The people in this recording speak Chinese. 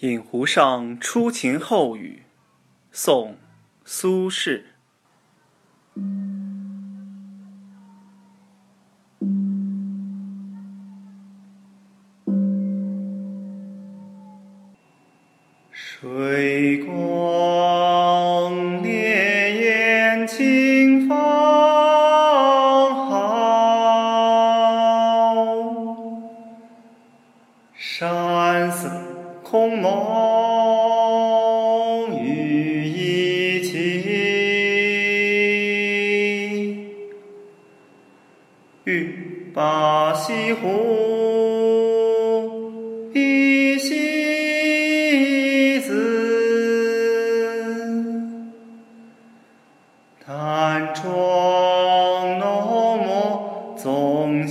饮湖上初晴后雨，宋·苏轼。水光潋滟晴方好，山色空蒙雨亦奇，欲把西湖比西子，淡妆浓抹总。